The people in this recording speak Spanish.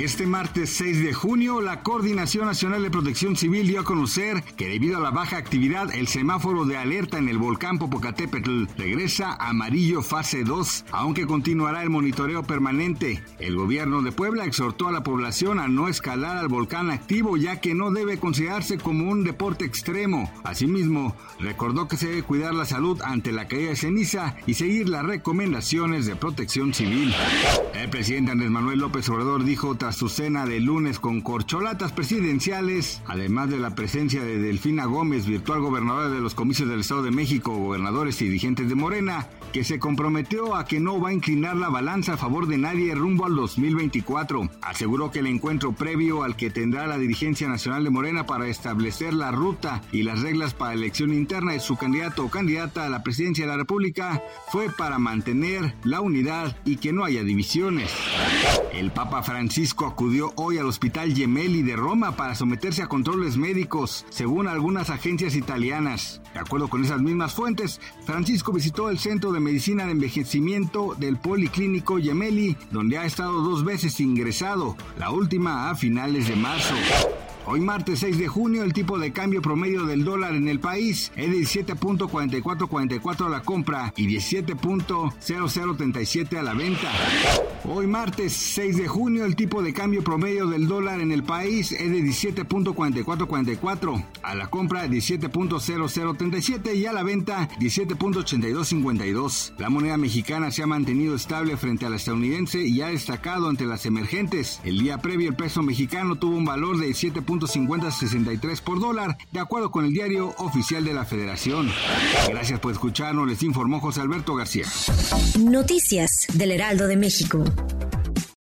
Este martes 6 de junio, la Coordinación Nacional de Protección Civil dio a conocer que debido a la baja actividad, el semáforo de alerta en el volcán Popocatépetl regresa a amarillo fase 2, aunque continuará el monitoreo permanente. El gobierno de Puebla exhortó a la población a no escalar al volcán activo, ya que no debe considerarse como un deporte extremo. Asimismo, recordó que se debe cuidar la salud ante la caída de ceniza y seguir las recomendaciones de protección civil. El presidente Andrés Manuel López Obrador dijo tras su cena de lunes con corcholatas presidenciales, además de la presencia de Delfina Gómez, virtual gobernadora de los comicios del Estado de México, gobernadores y dirigentes de Morena, que se comprometió a que no va a inclinar la balanza a favor de nadie rumbo al 2024. Aseguró que el encuentro previo al que tendrá la dirigencia nacional de Morena para establecer la ruta y las reglas para elección interna de su candidato o candidata a la presidencia de la República fue para mantener la unidad y que no haya divisiones. El Papa Francisco acudió hoy al Hospital Gemelli de Roma para someterse a controles médicos, según algunas agencias italianas. De acuerdo con esas mismas fuentes, Francisco visitó el Centro de Medicina de Envejecimiento del Policlínico Gemelli, donde ha estado dos veces ingresado, la última a finales de marzo. Hoy martes 6 de junio el tipo de cambio promedio del dólar en el país es de 17.4444 a la compra y 17.0037 a la venta. Hoy martes 6 de junio el tipo de cambio promedio del dólar en el país es de 17.4444 a la compra 17.0037 y a la venta 17.8252. La moneda mexicana se ha mantenido estable frente a la estadounidense y ha destacado ante las emergentes. El día previo el peso mexicano tuvo un valor de 7 .5063 por dólar, de acuerdo con el diario oficial de la Federación. Gracias por escucharnos, les informó José Alberto García. Noticias del Heraldo de México.